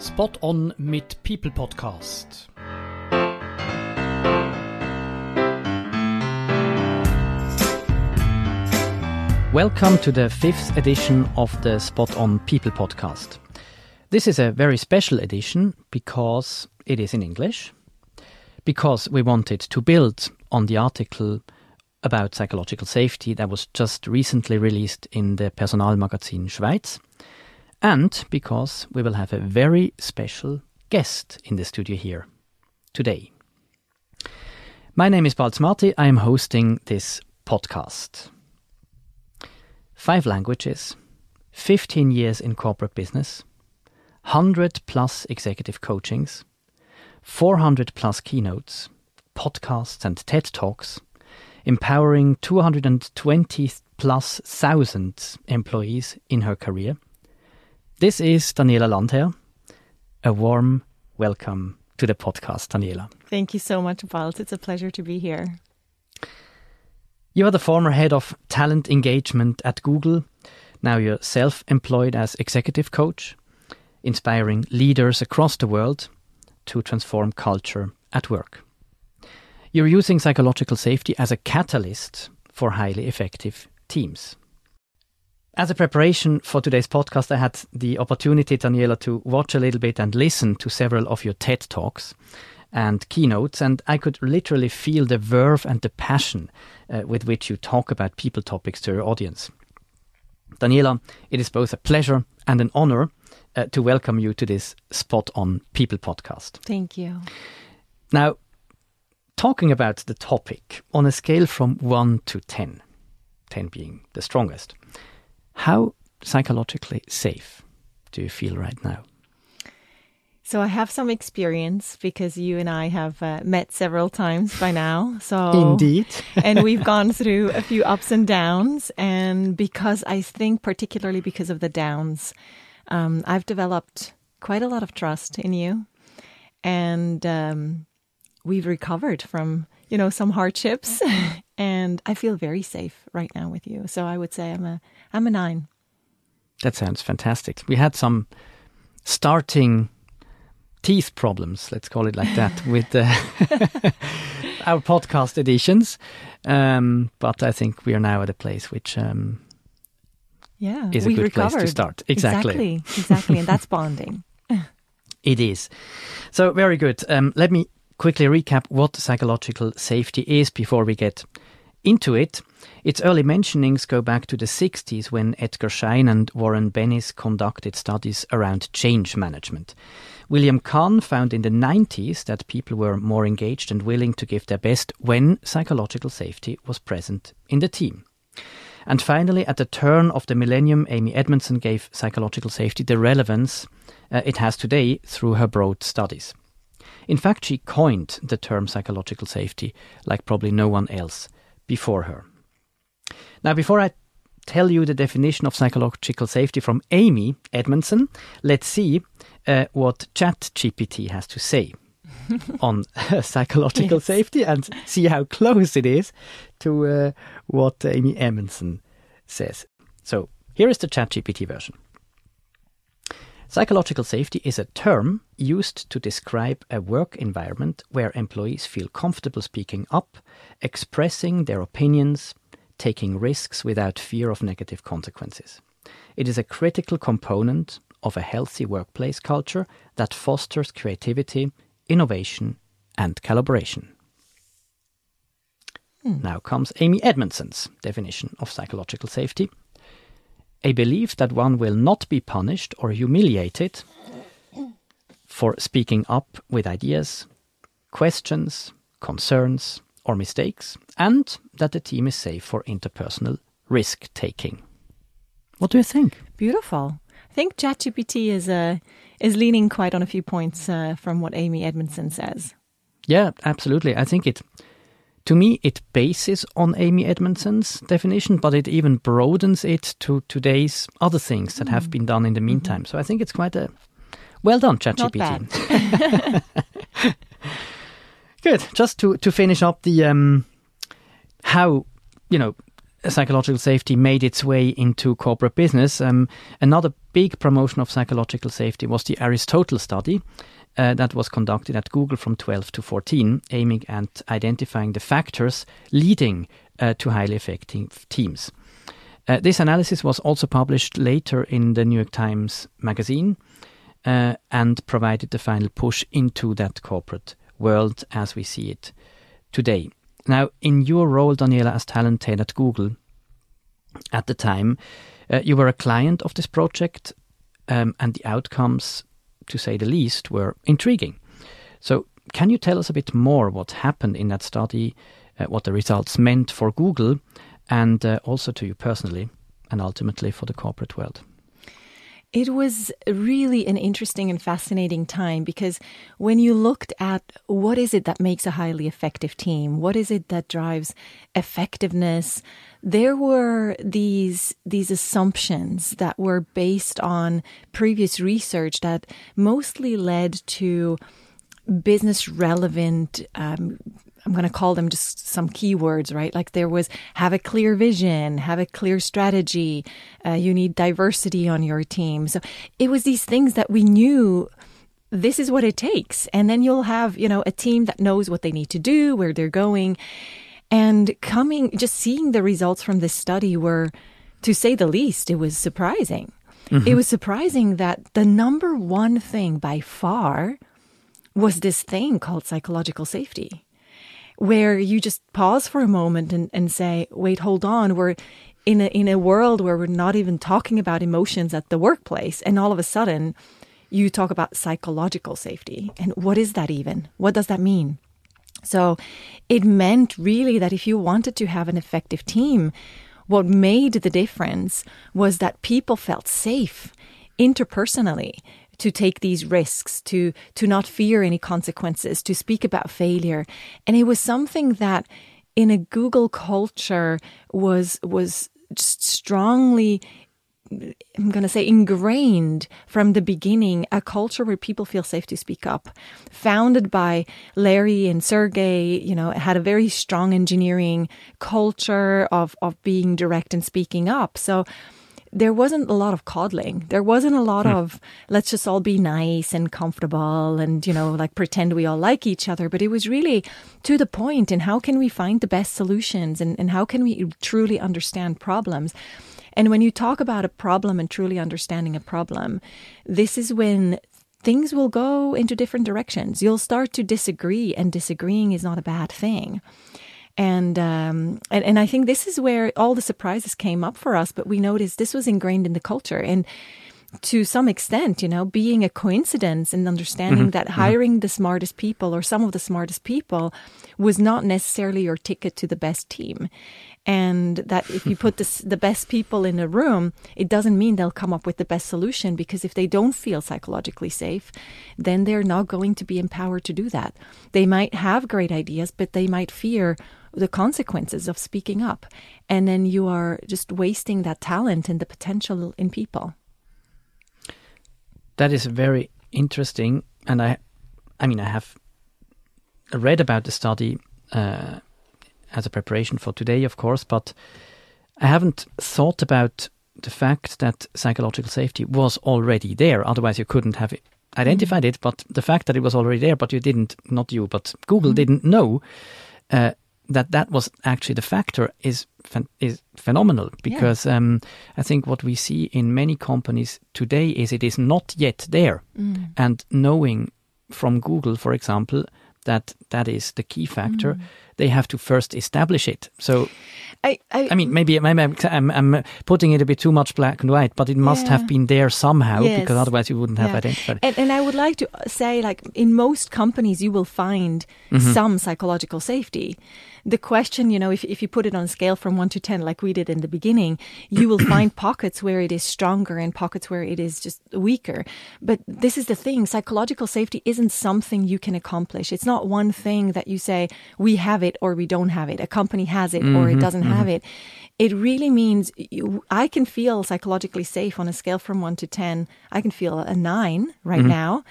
Spot On mit People Podcast. Welcome to the fifth edition of the Spot On People podcast. This is a very special edition because it is in English, because we wanted to build on the article about psychological safety that was just recently released in the Personalmagazin Schweiz, and because we will have a very special guest in the studio here today. My name is Balz Marti. I am hosting this podcast. Five languages, 15 years in corporate business, 100 plus executive coachings, 400 plus keynotes, podcasts and TED Talks, empowering 220 plus thousand employees in her career. This is Daniela Landherr. A warm welcome to the podcast, Daniela. Thank you so much, Balz. It's a pleasure to be here. You are the former head of talent engagement at Google. Now you're self employed as executive coach, inspiring leaders across the world to transform culture at work. You're using psychological safety as a catalyst for highly effective teams. As a preparation for today's podcast, I had the opportunity, Daniela, to watch a little bit and listen to several of your TED Talks and keynotes, and I could literally feel the verve and the passion uh, with which you talk about people topics to your audience. Daniela, it is both a pleasure and an honor uh, to welcome you to this Spot on People podcast. Thank you. Now, talking about the topic on a scale from 1 to 10, 10 being the strongest, how psychologically safe do you feel right now? So I have some experience because you and I have uh, met several times by now. So indeed, and we've gone through a few ups and downs. And because I think, particularly because of the downs, um, I've developed quite a lot of trust in you, and um, we've recovered from you know some hardships, and I feel very safe right now with you. So I would say I'm a I'm a nine. That sounds fantastic. We had some starting teeth problems, let's call it like that, with uh, our podcast editions. Um, but I think we are now at a place which um, yeah, is a good recovered. place to start. Exactly. Exactly. exactly. and that's bonding. it is. So, very good. Um, let me quickly recap what psychological safety is before we get into it. Its early mentionings go back to the 60s when Edgar Schein and Warren Bennis conducted studies around change management. William Kahn found in the 90s that people were more engaged and willing to give their best when psychological safety was present in the team. And finally, at the turn of the millennium, Amy Edmondson gave psychological safety the relevance uh, it has today through her broad studies. In fact, she coined the term psychological safety like probably no one else before her. Now, before I tell you the definition of psychological safety from Amy Edmondson, let's see uh, what ChatGPT has to say on psychological yes. safety and see how close it is to uh, what Amy Edmondson says. So here is the ChatGPT version. Psychological safety is a term used to describe a work environment where employees feel comfortable speaking up, expressing their opinions, taking risks without fear of negative consequences. It is a critical component of a healthy workplace culture that fosters creativity, innovation, and collaboration. Hmm. Now comes Amy Edmondson's definition of psychological safety a belief that one will not be punished or humiliated for speaking up with ideas, questions, concerns, or mistakes, and that the team is safe for interpersonal risk taking. What do you think? Beautiful. I think ChatGPT is uh, is leaning quite on a few points uh, from what Amy Edmondson says. Yeah, absolutely. I think it. To me, it bases on Amy Edmondson's definition, but it even broadens it to today's other things that mm. have been done in the meantime. Mm-hmm. So I think it's quite a well done, ChatGPT. Good. Just to to finish up the um, how you know psychological safety made its way into corporate business, um, another big promotion of psychological safety was the Aristotle study. Uh, that was conducted at Google from 12 to 14, aiming at identifying the factors leading uh, to highly effective teams. Uh, this analysis was also published later in the New York Times Magazine uh, and provided the final push into that corporate world as we see it today. Now, in your role, Daniela, as talent head at Google at the time, uh, you were a client of this project, um, and the outcomes, to say the least, were intriguing. So, can you tell us a bit more what happened in that study, uh, what the results meant for Google, and uh, also to you personally, and ultimately for the corporate world? It was really an interesting and fascinating time because when you looked at what is it that makes a highly effective team, what is it that drives effectiveness, there were these these assumptions that were based on previous research that mostly led to business relevant um, I'm going to call them just some keywords, right? Like there was have a clear vision, have a clear strategy. Uh, you need diversity on your team. So it was these things that we knew this is what it takes. And then you'll have, you know, a team that knows what they need to do, where they're going. And coming, just seeing the results from this study were, to say the least, it was surprising. Mm-hmm. It was surprising that the number one thing by far was this thing called psychological safety where you just pause for a moment and, and say, wait, hold on, we're in a, in a world where we're not even talking about emotions at the workplace. And all of a sudden, you talk about psychological safety. And what is that even? What does that mean? So it meant really that if you wanted to have an effective team, what made the difference was that people felt safe interpersonally to take these risks, to to not fear any consequences, to speak about failure. And it was something that in a Google culture was was strongly I'm going to say ingrained from the beginning, a culture where people feel safe to speak up. Founded by Larry and Sergey, you know, had a very strong engineering culture of, of being direct and speaking up. So there wasn't a lot of coddling. There wasn't a lot hmm. of let's just all be nice and comfortable and, you know, like pretend we all like each other. But it was really to the point in how can we find the best solutions and, and how can we truly understand problems. And when you talk about a problem and truly understanding a problem, this is when things will go into different directions. You'll start to disagree, and disagreeing is not a bad thing. And, um, and and I think this is where all the surprises came up for us. But we noticed this was ingrained in the culture, and to some extent, you know, being a coincidence and understanding mm-hmm. that mm-hmm. hiring mm-hmm. the smartest people or some of the smartest people was not necessarily your ticket to the best team. And that if you put the, the best people in a room, it doesn't mean they'll come up with the best solution because if they don't feel psychologically safe, then they're not going to be empowered to do that. They might have great ideas, but they might fear the consequences of speaking up. And then you are just wasting that talent and the potential in people. That is very interesting. And I, I mean, I have read about the study uh, as a preparation for today, of course, but I haven't thought about the fact that psychological safety was already there. Otherwise, you couldn't have identified mm. it. But the fact that it was already there, but you didn't, not you, but Google mm. didn't know, uh, that that was actually the factor is is phenomenal because yeah. um, I think what we see in many companies today is it is not yet there, mm. and knowing from Google, for example, that that is the key factor. Mm. They have to first establish it. So, I, I, I mean, maybe, maybe I'm, I'm, putting it a bit too much black and white, but it must yeah. have been there somehow yes. because otherwise you wouldn't have yeah. identified it. And, and, I would like to say, like in most companies, you will find mm-hmm. some psychological safety the question, you know, if, if you put it on a scale from one to 10, like we did in the beginning, you will find pockets where it is stronger and pockets where it is just weaker. But this is the thing psychological safety isn't something you can accomplish. It's not one thing that you say, we have it or we don't have it. A company has it or it mm-hmm, doesn't have mm-hmm. it. It really means you, I can feel psychologically safe on a scale from one to 10. I can feel a nine right mm-hmm. now.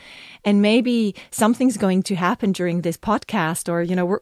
And maybe something's going to happen during this podcast or, you know, we're,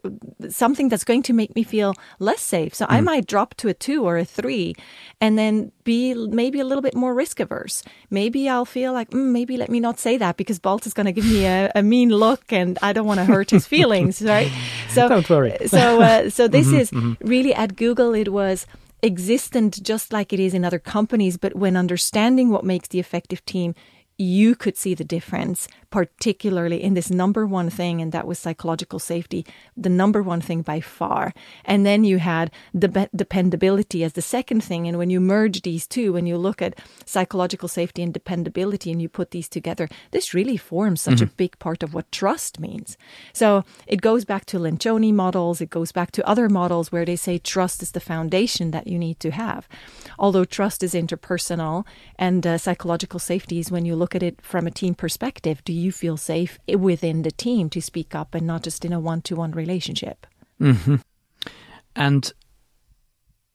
something that's going to make me feel less safe. So I might drop to a two or a three and then be maybe a little bit more risk averse. Maybe I'll feel like, mm, maybe let me not say that because Balz is going to give me a, a mean look and I don't want to hurt his feelings, right? So Don't worry. so uh, so this is really at Google. It was existent just like it is in other companies, but when understanding what makes the effective team, you could see the difference, particularly in this number one thing, and that was psychological safety, the number one thing by far. And then you had the dependability as the second thing. And when you merge these two, when you look at psychological safety and dependability and you put these together, this really forms such a big part of what trust means. So it goes back to Lencioni models, it goes back to other models where they say trust is the foundation that you need to have. Although trust is interpersonal and uh, psychological safety is when you look at it from a team perspective, do you feel safe within the team to speak up and not just in a one to one relationship? And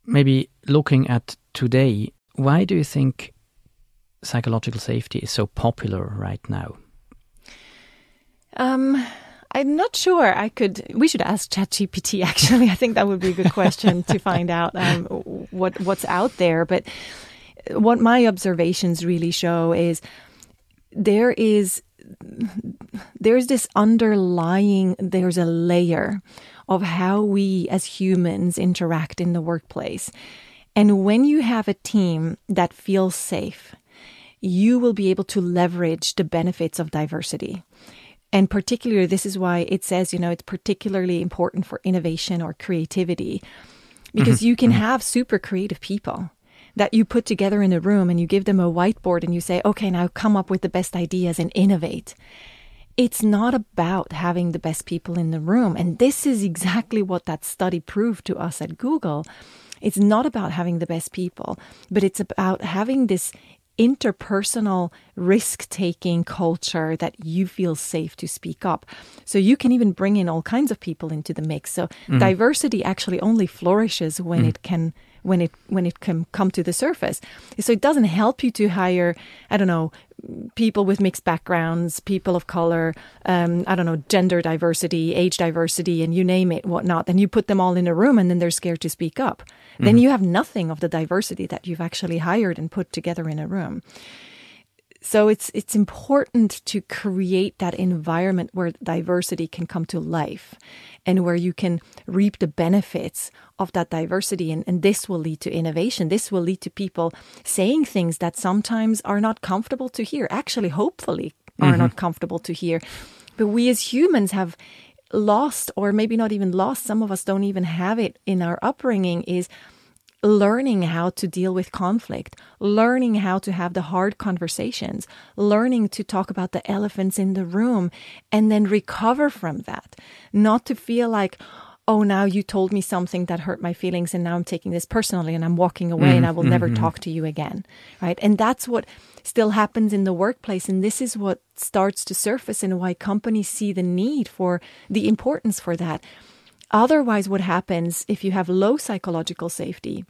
maybe looking at today, why do you think psychological safety is so popular right now? Um, I'm not sure. I could. We should ask ChatGPT. Actually, I think that would be a good question to find out um, what what's out there. But what my observations really show is there is there's this underlying there's a layer of how we as humans interact in the workplace. And when you have a team that feels safe, you will be able to leverage the benefits of diversity. And particularly, this is why it says, you know, it's particularly important for innovation or creativity because mm-hmm. you can mm-hmm. have super creative people that you put together in a room and you give them a whiteboard and you say, okay, now come up with the best ideas and innovate. It's not about having the best people in the room. And this is exactly what that study proved to us at Google. It's not about having the best people, but it's about having this interpersonal risk taking culture that you feel safe to speak up. So you can even bring in all kinds of people into the mix. So mm-hmm. diversity actually only flourishes when mm. it can when it when it can come to the surface. So it doesn't help you to hire, I don't know, people with mixed backgrounds, people of color, um, I don't know, gender diversity, age diversity, and you name it, whatnot. Then you put them all in a room, and then they're scared to speak up. Then you have nothing of the diversity that you've actually hired and put together in a room. So it's it's important to create that environment where diversity can come to life and where you can reap the benefits of that diversity and, and this will lead to innovation. This will lead to people saying things that sometimes are not comfortable to hear, actually hopefully are mm-hmm. not comfortable to hear. But we as humans have lost or maybe not even lost, some of us don't even have it in our upbringing is learning how to deal with conflict, learning how to have the hard conversations, learning to talk about the elephants in the room, and then recover from that. Not to feel like, oh, now you told me something that hurt my feelings, and now I'm taking this personally and I'm walking away and I mm-hmm, will never mm-hmm. talk to you again. Right. And that's what still happens in the workplace. And this is what starts to surface and why companies see the need for the importance for that. Otherwise, what happens if you have low psychological safety?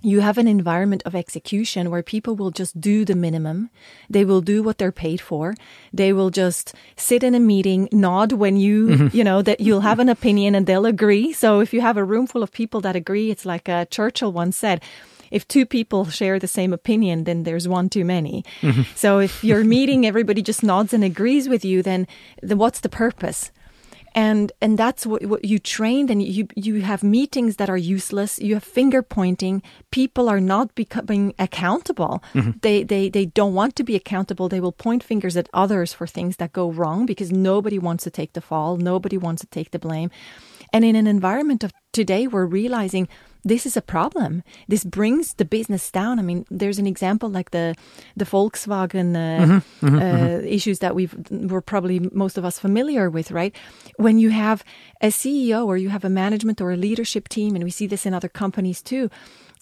You have an environment of execution where people will just do the minimum. They will do what they're paid for. They will just sit in a meeting, nod when you, you know, that you'll have an opinion and they'll agree. So if you have a room full of people that agree, it's like uh, Churchill once said, if two people share the same opinion, then there's one too many. So if you're meeting, everybody just nods and agrees with you, then, then what's the purpose? And and that's what, what you trained and you you have meetings that are useless. You have finger pointing. People are not becoming accountable. Mm-hmm. They they they don't want to be accountable. They will point fingers at others for things that go wrong because nobody wants to take the fall. Nobody wants to take the blame. And in an environment of today we're realizing this is a problem. This brings the business down. I mean, there's an example like the the Volkswagen uh, uh, issues that we've we're probably most of us familiar with, right? When you have a CEO or you have a management or a leadership team, and we see this in other companies too,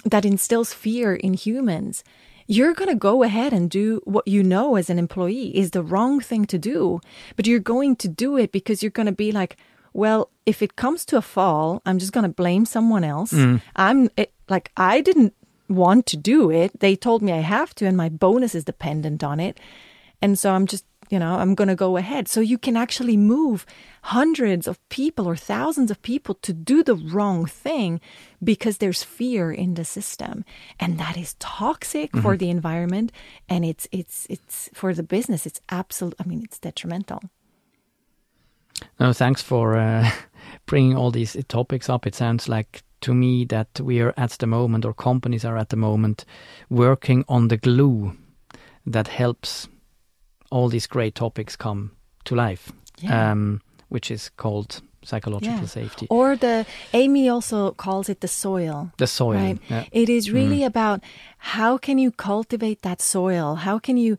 that instills fear in humans. You're going to go ahead and do what you know as an employee is the wrong thing to do, but you're going to do it because you're going to be like, well, if it comes to a fall, I'm just going to blame someone else. Mm. I'm it, like, I didn't want to do it. They told me I have to, and my bonus is dependent on it. And so I'm just, you know, I'm going to go ahead. So you can actually move hundreds of people or thousands of people to do the wrong thing because there's fear in the system. And that is toxic Mm-hmm. for the environment and it's it's it's for the business it's absolute I mean it's detrimental. No, thanks for uh, bringing all these topics up. It sounds like to me that we are at the moment, or companies are at the moment, working on the glue that helps all these great topics come to life, Yeah. um, which is called psychological Yeah. safety. Or the Amy also calls it the soil. the soil. Right. yeah. It is really about how can you cultivate that soil? How can you,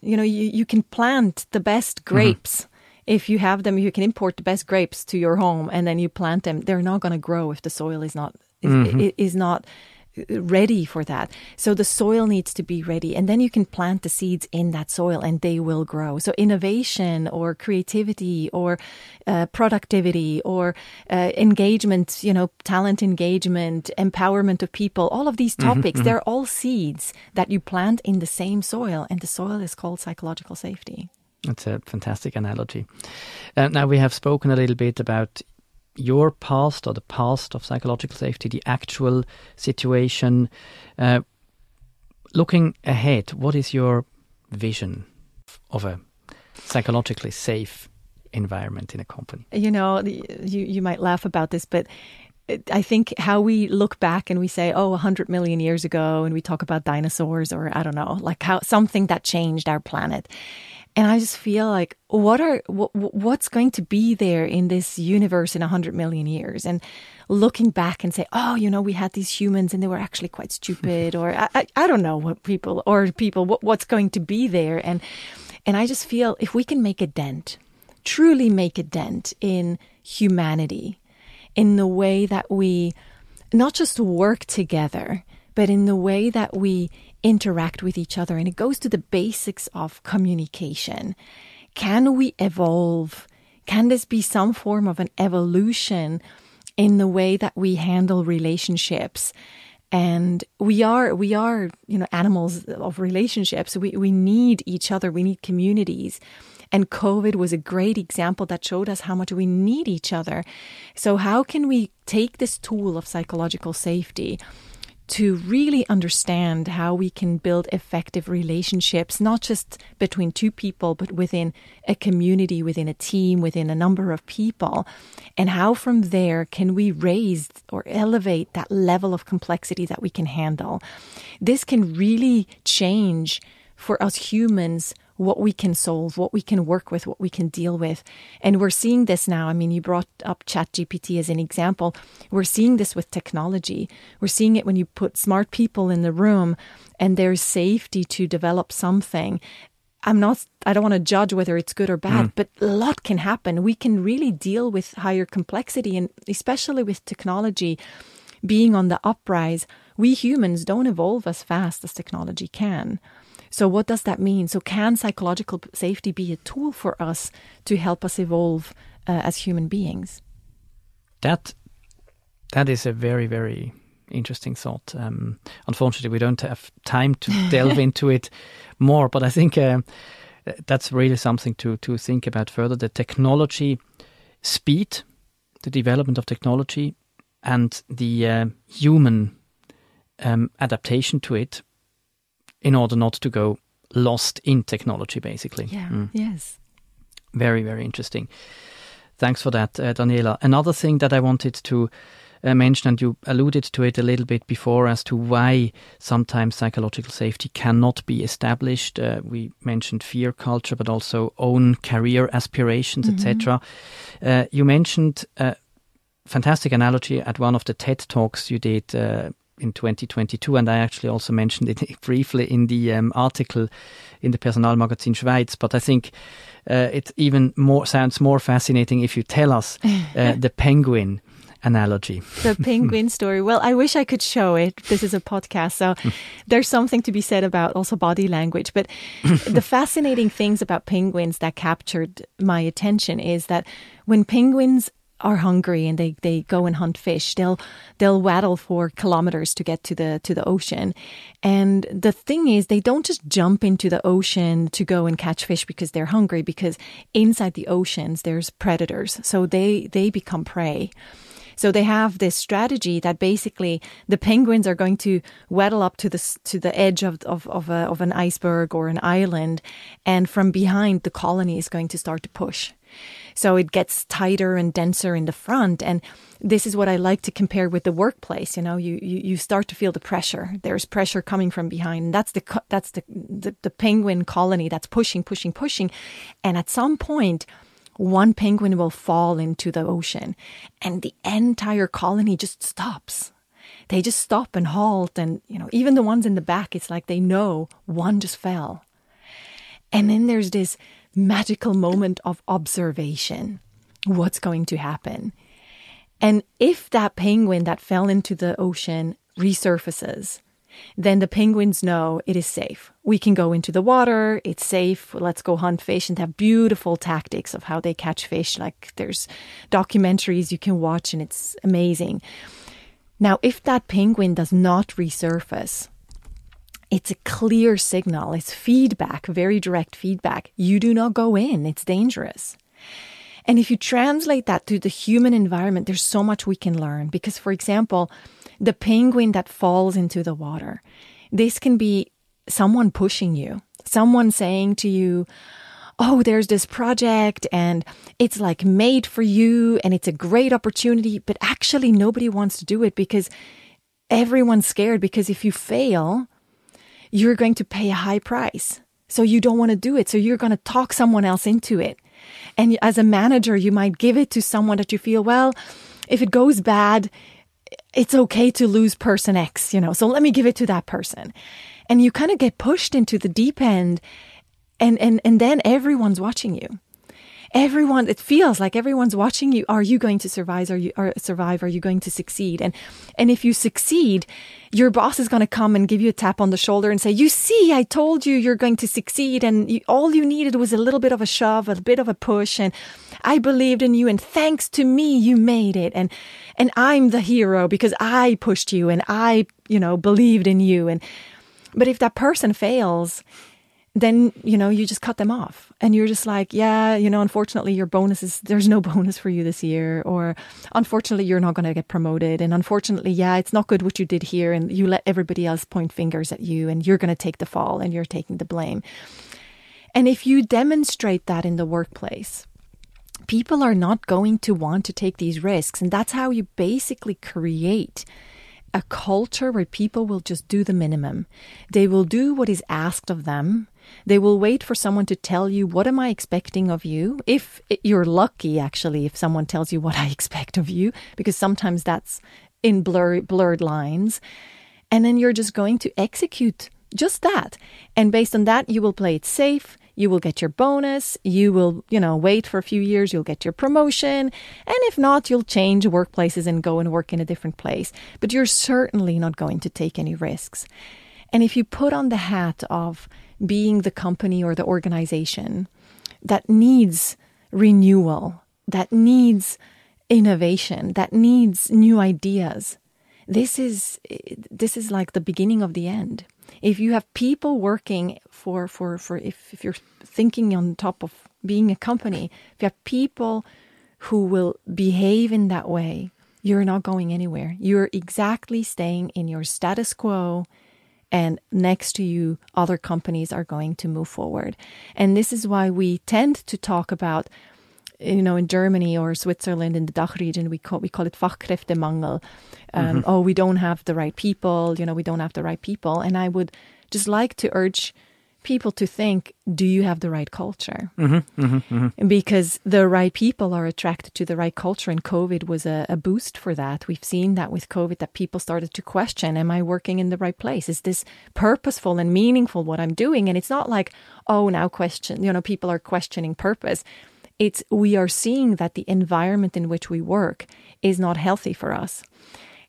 you know, you, you can plant the best grapes. If you have them, you can import the best grapes to your home and then you plant them. They're not going to grow if the soil is not is, i- is not ready for that. So the soil needs to be ready and then you can plant the seeds in that soil and they will grow. So innovation or creativity or uh, productivity or uh, engagement, you know, talent engagement, empowerment of people, all of these topics, they're all seeds that you plant in the same soil and the soil is called psychological safety. That's a fantastic analogy. Uh, now, we have spoken a little bit about your past or the past of psychological safety, the actual situation. Uh, looking ahead, what is your vision of a psychologically safe environment in a company? you know, you you might laugh about this, but I think how we look back and we say, "Oh, a hundred million years ago," and we talk about dinosaurs, or I don't know, like how something that changed our planet. And I just feel like, what are what, what's going to be there in this universe in a hundred million years? And looking back and say, "Oh, you know, we had these humans and they were actually quite stupid," or I, I, I don't know what people or people what, what's going to be there. And and I just feel if we can make a dent truly make a dent in humanity, in the way that we not just work together, but in the way that we interact with each other. And it goes to the basics of communication. Can we evolve? Can this be some form of an evolution in the way that we handle relationships? and we are we are you know animals of relationships we we need each other we need communities and covid was a great example that showed us how much we need each other so how can we take this tool of psychological safety to really understand how we can build effective relationships, not just between two people, but within a community, within a team, within a number of people. And how from there can we raise or elevate that level of complexity that we can handle. This can really change for us humans what we can solve, what we can work with, what we can deal with. And we're seeing this now. I mean, you brought up ChatGPT as an example. We're seeing this with technology. We're seeing it when you put smart people in the room and there's safety to develop something. I'm not, I don't want to judge whether it's good or bad, mm. but a lot can happen. We can really deal with higher complexity and especially with technology being on the uprise. We humans don't evolve as fast as technology can. So, what does that mean? So, can psychological safety be a tool for us to help us evolve uh, as human beings? That that is a very very interesting thought. Um, unfortunately, we don't have time to delve into it more, but I think uh, that's really something to to think about further. The technology speed, the development of technology, and the uh, human um, adaptation to it, in order not to go lost in technology, basically. Yeah. Mm. Yes. Very, very interesting. Thanks for that, uh, Daniela. Another thing that I wanted to uh, mention, and you alluded to it a little bit before, as to why sometimes psychological safety cannot be established. Uh, we mentioned fear culture, but also own career aspirations, etc. Uh, you mentioned a fantastic analogy at one of the TED talks you did. In 2022, and I actually also mentioned it briefly in the um, article in the Personal Personalmagazin Schweiz. But I think uh, it even more sounds more fascinating if you tell us uh, the penguin analogy. The penguin story. Well, I wish I could show it. This is a podcast, so there's something to be said about also body language. But the fascinating things about penguins that captured my attention is that when penguins are hungry and they, they go and hunt fish. They'll they'll waddle for kilometers to get to the to the ocean. And the thing is they don't just jump into the ocean to go and catch fish because they're hungry because inside the oceans there's predators. So they they become prey. So they have this strategy that basically the penguins are going to waddle up to the to the edge of of of, a, of an iceberg or an island, and from behind the colony is going to start to push. So it gets tighter and denser in the front. And this is what I like to compare with the workplace. You know, you, you, you start to feel the pressure. There's pressure coming from behind. That's the, that's the, the, the penguin colony that's pushing, pushing, pushing. And at some point, one penguin will fall into the ocean and the entire colony just stops. They just stop and halt. And, you know, even the ones in the back, it's like they know one just fell. And then there's this magical moment of observation. What's going to happen? And if that penguin that fell into the ocean resurfaces, then the penguins know it is safe. We can go into the water, it's safe, let's go hunt fish and have beautiful tactics of how they catch fish. Like there's documentaries you can watch and it's amazing. Now, if that penguin does not resurface, it's a clear signal, it's feedback, very direct feedback. You do not go in, it's dangerous. And if you translate that to the human environment, there's so much we can learn. Because, for example, the penguin that falls into the water, this can be someone pushing you, someone saying to you, Oh, there's this project and it's like made for you and it's a great opportunity, but actually nobody wants to do it because everyone's scared because if you fail, you're going to pay a high price. So you don't want to do it. So you're going to talk someone else into it. And as a manager, you might give it to someone that you feel, well, if it goes bad, it's okay to lose person X, you know, so let me give it to that person. And you kind of get pushed into the deep end and, and, and then everyone's watching you everyone, it feels like everyone's watching you. Are you going to survive? Are you are survive? Are you going to succeed? And, and if you succeed, your boss is going to come and give you a tap on the shoulder and say, you see, I told you you're going to succeed. And you, all you needed was a little bit of a shove, a bit of a push. And I believed in you. And thanks to me, you made it. And, and I'm the hero because I pushed you and I, you know, believed in you. And, but if that person fails, then you know you just cut them off. And you're just like yeah you know unfortunately your bonus is there's no bonus for you this year or unfortunately you're not going to get promoted. And unfortunately yeah it's not good what you did here and you let everybody else point fingers at you and you're going to take the fall and you're taking the blame. And if you demonstrate that in the workplace people are not going to want to take these risks. And that's how you basically create a culture where people will just do the minimum. They will do what is asked of them they will wait for someone to tell you, What am I expecting of you? If you're lucky, actually, if someone tells you what I expect of you, because sometimes that's in blur, blurred lines. And then you're just going to execute just that. And based on that, you will play it safe. You will get your bonus. You will, you know, wait for a few years. You'll get your promotion. And if not, you'll change workplaces and go and work in a different place. But you're certainly not going to take any risks. And if you put on the hat of being the company or the organization that needs renewal, that needs innovation, that needs new ideas, this is this is like the beginning of the end. If you have people working for for for if, if you're thinking on top of being a company, if you have people who will behave in that way, you're not going anywhere. You're exactly staying in your status quo and next to you, other companies are going to move forward. And this is why we tend to talk about you know, in Germany or Switzerland in the Dach region, we call we call it Fachkräftemangel. Um, mm-hmm. Oh, we don't have the right people. You know, we don't have the right people. And I would just like to urge people to think do you have the right culture? Mm-hmm, mm-hmm, mm-hmm. because the right people are attracted to the right culture and covid was a, a, boost for that. We've seen that with covid that people started to question am i working in the right place? Is this purposeful and meaningful what i'm doing? And it's not like oh now question you know people are questioning purpose. It's we are seeing that the environment in which we work is not healthy for us.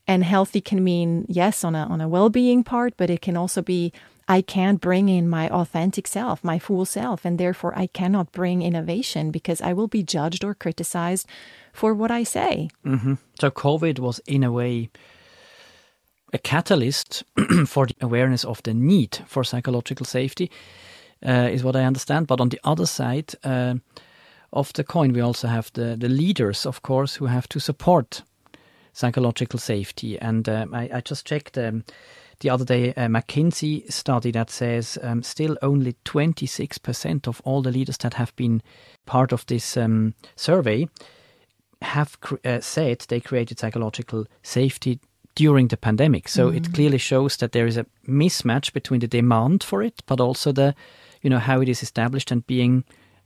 And healthy can mean yes on a on a well-being part but it can also be I can't bring in my authentic self, my full self, and therefore I cannot bring innovation because I will be judged or criticized for what I say. Mm-hmm. So, COVID was in a way a catalyst for the awareness of the need for psychological safety, uh, is what I understand. But on the other side uh, of the coin, we also have the, the leaders, of course, who have to support psychological safety. And um, I, I, just checked um, the other day a McKinsey study that says um, still only 26% of all the leaders that have been part of this um, survey have uh, said they created psychological safety during the pandemic. So mm. it clearly shows that there is a mismatch between the demand for it, but also the, you know, how it is established and being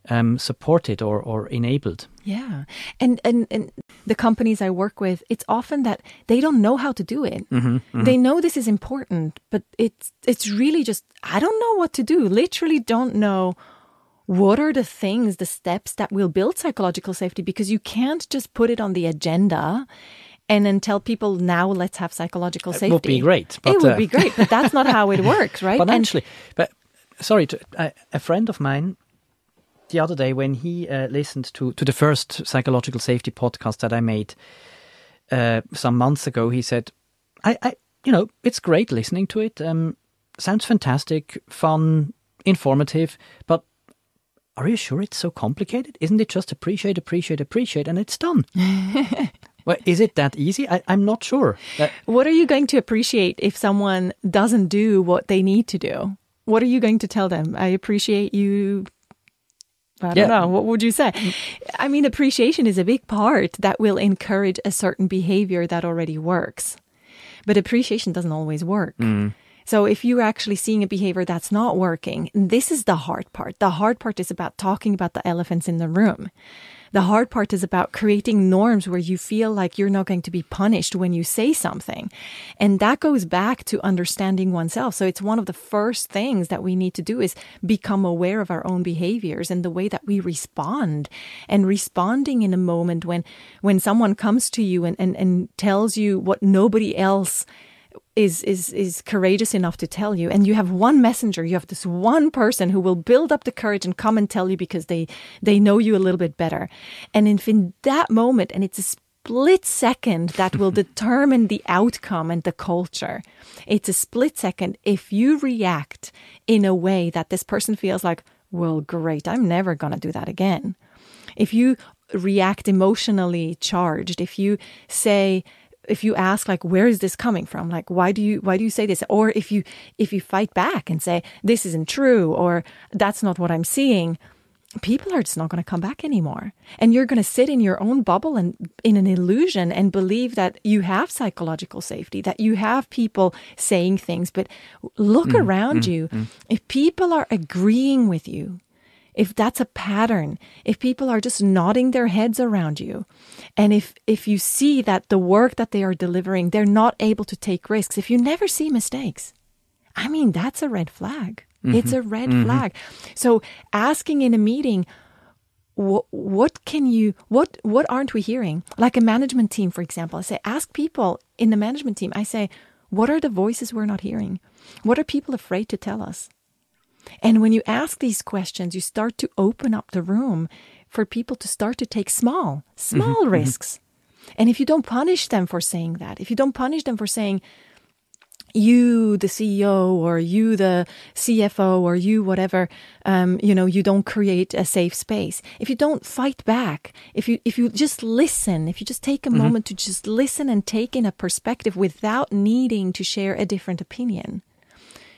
um, supported or, or enabled. Yeah, and, and and the companies I work with, it's often that they don't know how to do it. Mm-hmm, mm-hmm. They know this is important, but it's it's really just I don't know what to do. Literally, don't know what are the things, the steps that will build psychological safety because you can't just put it on the agenda and then tell people now let's have psychological safety. It would be great. But, it would uh, be great, but that's not how it works, right? But and actually, but sorry, to, uh, a friend of mine the other day when he uh, listened to to the first psychological safety podcast that I made uh, some months ago, he said, "I, I, you know, it's great listening to it. Um, sounds fantastic, fun, informative, but." Are you sure it's so complicated? Isn't it just appreciate, appreciate, appreciate, and it's done? Well, is it that easy? I, am not sure. Uh, what are you going to appreciate if someone doesn't do what they need to do? What are you going to tell them? I appreciate you. I don't yeah. know. What would you say? I mean, appreciation is a big part that will encourage a certain behavior that already works. But appreciation doesn't always work. Mm. So if you're actually seeing a behavior that's not working, this is the hard part. The hard part is about talking about the elephants in the room. The hard part is about creating norms where you feel like you're not going to be punished when you say something. And that goes back to understanding oneself. So it's one of the first things that we need to do is become aware of our own behaviors and the way that we respond and responding in a moment when, when someone comes to you and, and, and tells you what nobody else is is is courageous enough to tell you and you have one messenger you have this one person who will build up the courage and come and tell you because they they know you a little bit better. And if in that moment and it's a split second that will determine the outcome and the culture it's a split second if you react in a way that this person feels like well great i'm never going to do that again. If you react emotionally charged if you say if you ask like where is this coming from? Like why do you why do you say this? Or if you if you fight back and say this isn't true or that's not what i'm seeing people are just not going to come back anymore. And you're going to sit in your own bubble and in an illusion and believe that you have psychological safety that you have people saying things. But look mm, around mm, you. mm. if people are agreeing with you if that's a pattern, if people are just nodding their heads around you, and if, if you see that the work that they are delivering, they're not able to take risks, if you never see mistakes, I mean, that's a red flag. Mm-hmm. It's a red mm-hmm. flag. So asking in a meeting, what, what can you, what, what aren't we hearing? Like a management team, for example, I say, ask people in the management team, I say, what are the voices we're not hearing? What are people afraid to tell us? And when you ask these questions, you start to open up the room for people to start to take small, small mm-hmm, risks. Mm-hmm. And if you don't punish them for saying that, if you don't punish them for saying, you, the CEO, or you, the CFO, or you, whatever, um, you know, you don't create a safe space. If you don't fight back, if you if you just listen, if you just take a mm-hmm. moment to just listen and take in a perspective without needing to share a different opinion,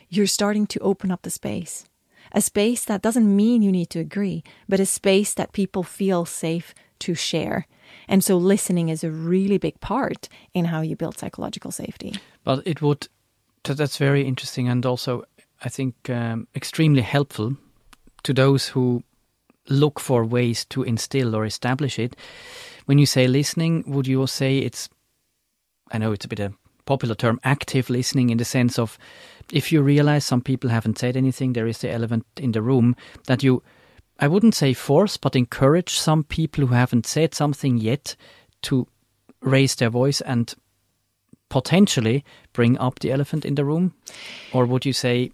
you're starting to open up the space. A space that doesn't mean you need to agree, but a space that people feel safe to share. And so listening is a really big part in how you build psychological safety. But it would, that's very interesting and also, I think, um, extremely helpful to those who look for ways to instill or establish it. When you say listening, would you say it's, I know it's a bit a popular term, active listening in the sense of if you realize some people haven't said anything, there is the elephant in the room, that you, I wouldn't say force, but encourage some people who haven't said something yet to raise their voice and potentially bring up the elephant in the room? Or would you say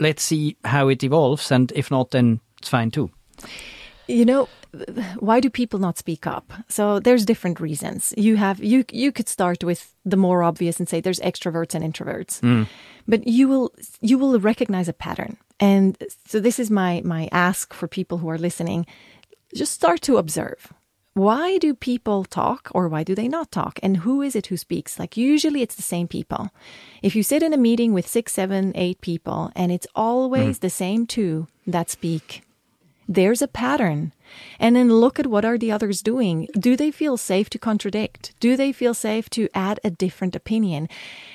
let's see how it evolves, and if not, then it's fine too. You know, why do people not speak up? So there's different reasons. You have you you could start with the more obvious and say there's extroverts and introverts. Mm. But you will you will recognize a pattern. And so this is my my ask for people who are listening. Just start to observe. Why do people talk or why do they not talk? And who is it who speaks? Like usually it's the same people. If you sit in a meeting with six, seven, eight people and it's always mm. the same two that speak, there's a pattern. And then look at what are the others doing. Do they feel safe to contradict? Do they feel safe to add a different opinion?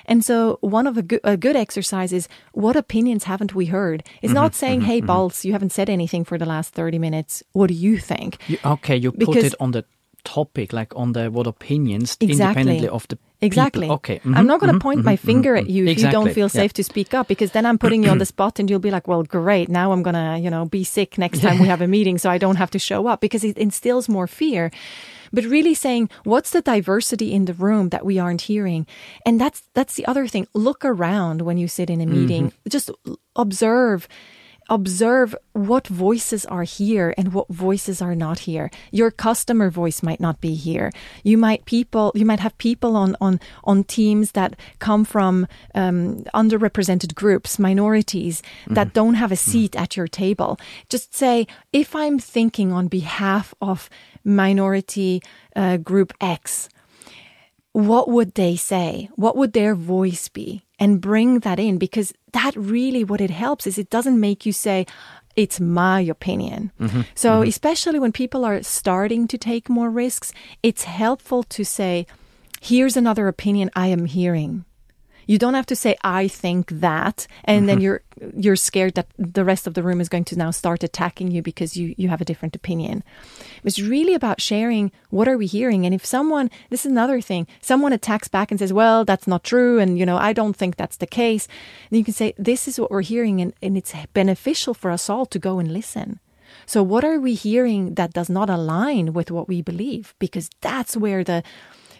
And so one of a good, a good exercise is what opinions haven't we heard? It's mm-hmm, not saying, mm-hmm, hey, mm-hmm. Balz, you haven't said anything for the last 30 minutes. What do you think? You, okay, you put Because- it on the topic, like on the what opinions, Exactly. independently of the Exactly. people. Okay, I'm mhm, not going to mhm, point mhm, my mhm, finger at you if you don't feel yeah. safe to speak up because then I'm putting you on the spot and you'll be like, well, great. Now I'm going to, you know, be sick next time we have a meeting so I don't have to show up because it instills more fear. But really saying, what's the diversity in the room that we aren't hearing? And that's, that's the other thing. Look around when you sit in a meeting. Mm-hmm. Just observe observe what voices are here and what voices are not here. Your customer voice might not be here. You might people you might have people on on on teams that come from um, underrepresented groups minorities that don't have a seat at your table. Just say if i'm thinking on behalf of minority uh, group x what would they say? What would their voice be? And bring that in because that really what it helps is it doesn't make you say, it's my opinion. Mm-hmm. So, mm-hmm. especially when people are starting to take more risks, it's helpful to say, here's another opinion I am hearing. You don't have to say I think that and then mm-hmm. you're you're scared that the rest of the room is going to now start attacking you because you you have a different opinion. It's really about sharing what are we hearing and if someone this is another thing, someone attacks back and says, "Well, that's not true and you know, I don't think that's the case." Then you can say, "This is what we're hearing and, and it's beneficial for us all to go and listen." So what are we hearing that does not align with what we believe because that's where the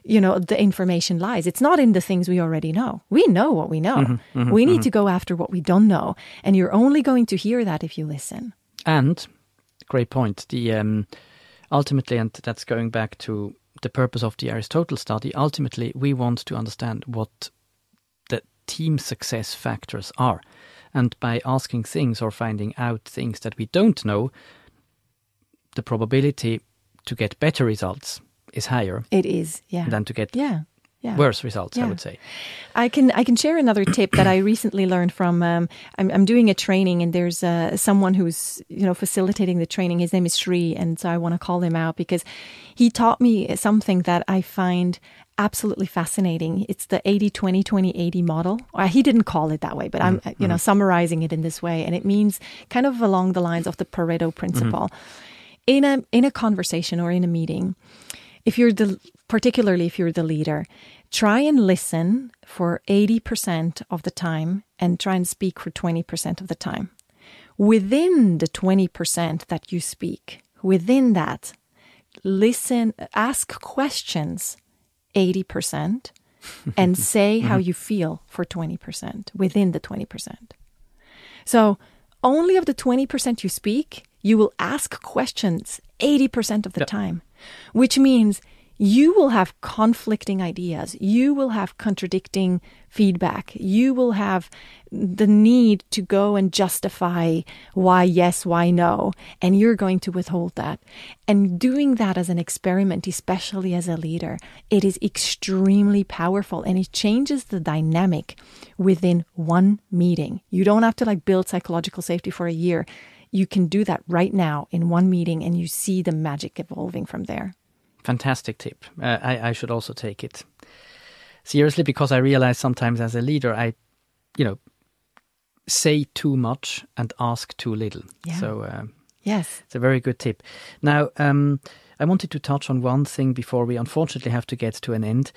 you know the information lies. It's not in the things we already know. We know what we know. Mm-hmm, mm-hmm, we need mm-hmm. to go after what we don't know. And you're only going to hear that if you listen. And great point. The um, ultimately, and that's going back to the purpose of the Aristotle study. Ultimately, we want to understand what the team success factors are, and by asking things or finding out things that we don't know, the probability to get better results is higher it is yeah than to get yeah yeah worse results. I would say. I can I can share another tip that I recently learned from. Um, I'm, I'm doing a training, and there's uh, someone who's you know facilitating the training. His name is Sri, and so I want to call him out because he taught me something that I find absolutely fascinating. It's the 80 20 20 80 model. Uh, he didn't call it that way, but I'm you know summarizing it in this way, and it means kind of along the lines of the Pareto principle. In a in a conversation or in a meeting, if you're the particularly if you're the leader try and listen for 80% of the time and try and speak for 20% of the time. Within the 20% that you speak within that listen ask questions 80% and say how mm-hmm. you feel for 20% within the 20% so only of the 20% you speak, you will ask questions 80% of the time, which means you will have conflicting ideas. You will have contradicting feedback. You will have the need to go and justify why yes, why no. And you're going to withhold that. And doing that as an experiment, especially as a leader, it is extremely powerful and it changes the dynamic within one meeting. You don't have to like build psychological safety for a year. You can do that right now in one meeting and you see the magic evolving from there. Fantastic tip. Uh, I, I should also take it seriously because I realize sometimes as a leader, I, you know, say too much and ask too little. Yeah. So um, Yes. it's a very good tip. Now, um, I wanted to touch on one thing before we unfortunately have to get to an end.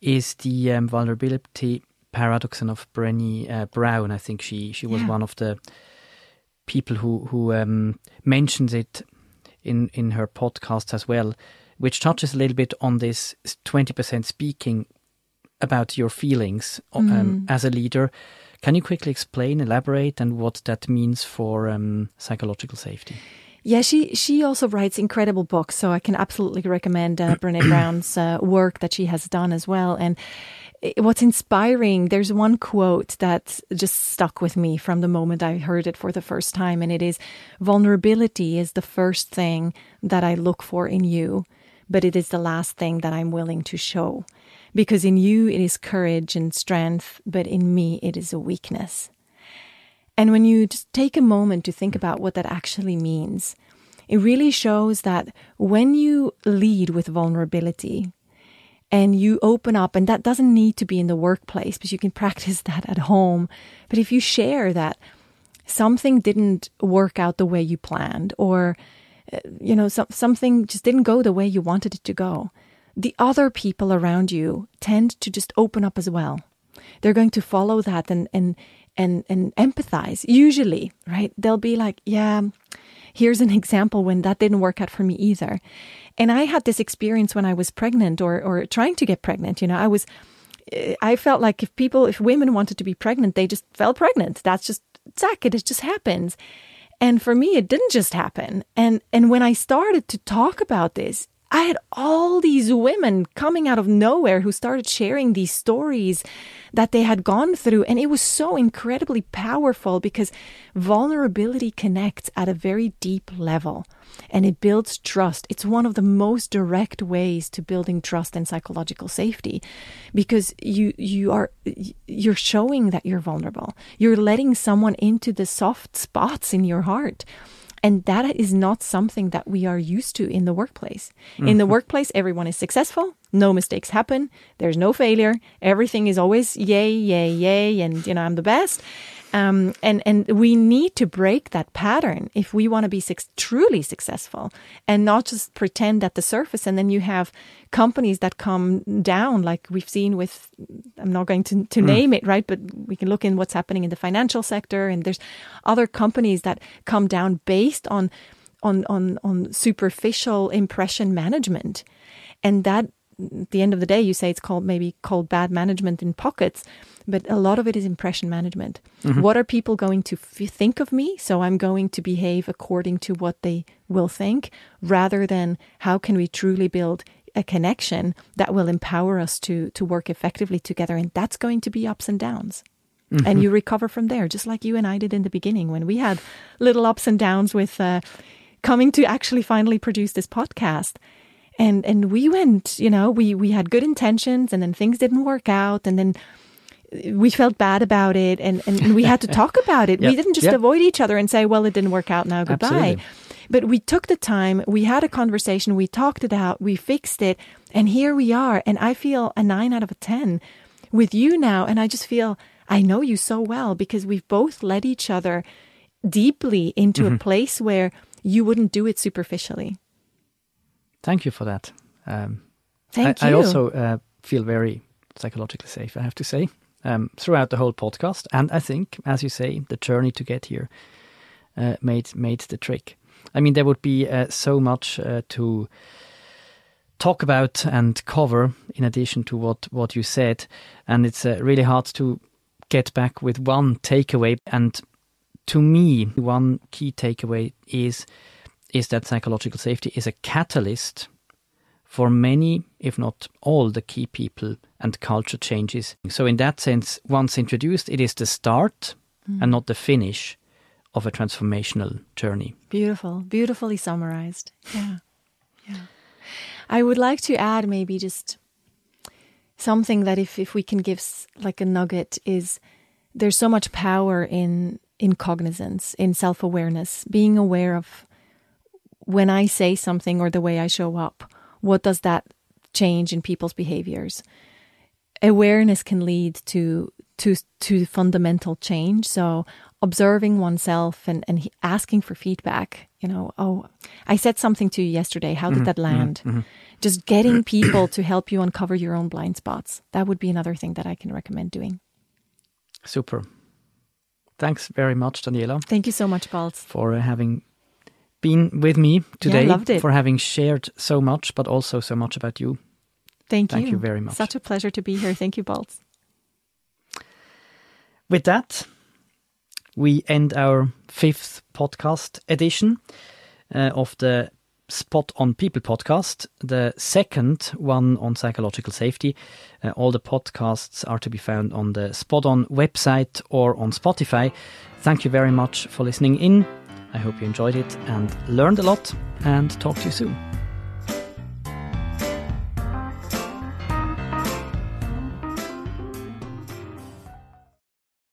Is the um, vulnerability paradoxon of Brené uh, Brown? I think she she was Yeah. one of the people who who um, mentions it in in her podcast as well, which touches a little bit on this twenty percent speaking about your feelings um, as a leader Can you quickly explain, elaborate, and what that means for um, psychological safety? Yeah, she she also writes incredible books, so I can absolutely recommend uh, Brene Brown's uh, work that she has done as well. And what's inspiring, there's one quote that just stuck with me from the moment I heard it for the first time, and it is, "Vulnerability is the first thing that I look for in you, but it is the last thing that I'm willing to show, because in you it is courage and strength, but in me it is a weakness." And when you just take a moment to think about what that actually means, it really shows that when you lead with vulnerability and you open up, and that doesn't need to be in the workplace, but you can practice that at home. But if you share that something didn't work out the way you planned, or uh, you know, some, something just didn't go the way you wanted it to go, the other people around you tend to just open up as well. They're going to follow that and, and and and empathize usually right they'll be like yeah here's an example when that didn't work out for me either and i had this experience when i was pregnant or or trying to get pregnant you know i was eh, i felt like if people if women wanted to be pregnant they just fell pregnant. That's just zack it just happens. And for me it didn't just happen. And and when i started to talk about this I had all these women coming out of nowhere who started sharing these stories that they had gone through. And it was so incredibly powerful because vulnerability connects at a very deep level and it builds trust. It's one of the most direct ways to building trust and psychological safety because you, you are, you're showing that you're vulnerable. You're letting someone into the soft spots in your heart. And that is not something that we are used to in the workplace. Mm-hmm. In the mm-hmm. workplace, everyone is successful. No mistakes happen. There's no failure. Everything is always yay, yay, yay. And, you know, I'm the best. Um, and and we need to break that pattern if we want to be su- truly successful and not just pretend at the surface. And then you have companies that come down, like we've seen with. I'm not going to to mm. name it, right? But we can look in what's happening in the financial sector, and there's other companies that come down based on on on on superficial impression management, and that at the end of the day, you say it's called maybe called bad management in pockets, but a lot of it is impression management. Mm-hmm. What are people going to f- think of me? So I'm going to behave according to what they will think, rather than how can we truly build a connection that will empower us to to work effectively together, and that's going to be ups and downs. Mm-hmm. And you recover from there, just like you and I did in the beginning when we had little ups and downs with uh, coming to actually finally produce this podcast and and we went you know we we had good intentions and then things didn't work out and then we felt bad about it and and we had to talk about it yep. we didn't just yep. avoid each other and say well it didn't work out now goodbye Absolutely. but we took the time we had a conversation we talked it out we fixed it and here we are and i feel a 9 out of a 10 with you now and i just feel i know you so well because we've both led each other deeply into mm-hmm. a place where you wouldn't do it superficially Thank you for that. Um, Thank I, you. I also uh, feel very psychologically safe, I have to say, um, throughout the whole podcast. And I think, as you say, the journey to get here uh, made made the trick. I mean, there would be uh, so much uh, to talk about and cover in addition to what, what you said. And it's uh, really hard to get back with one takeaway. And to me, one key takeaway is is that psychological safety is a catalyst for many, if not all, the key people and culture changes. So, in that sense, once introduced, it is the start mm. and not the finish of a transformational journey. Beautiful, beautifully summarized. Yeah. Yeah. I would like to add maybe just something that if, if we can give like a nugget is there's so much power in in cognizance, in self-awareness, being aware of when I say something or the way I show up, what does that change in people's behaviors? Awareness can lead to to to fundamental change. So observing oneself and, and asking for feedback. You know, oh, I said something to you yesterday. How did mm-hmm, that mm-hmm, land? Mm-hmm. Just getting people to help you uncover your own blind spots. That would be another thing that I can recommend doing. Super. Thanks very much, Daniela. Thank you so much, Balz. For uh, having been with me today, yeah, for having shared so much, but also so much about you. Thank, you. Thank you. you very much. Such a pleasure to be here. Thank you, Balz. With that, we end our fifth podcast edition uh, of the Spot on People podcast, the second one on psychological safety. Uh, all the podcasts are to be found on the Spot on website or on Spotify. Thank you very much for listening in. I hope you enjoyed it and learned a lot, and talk to you soon.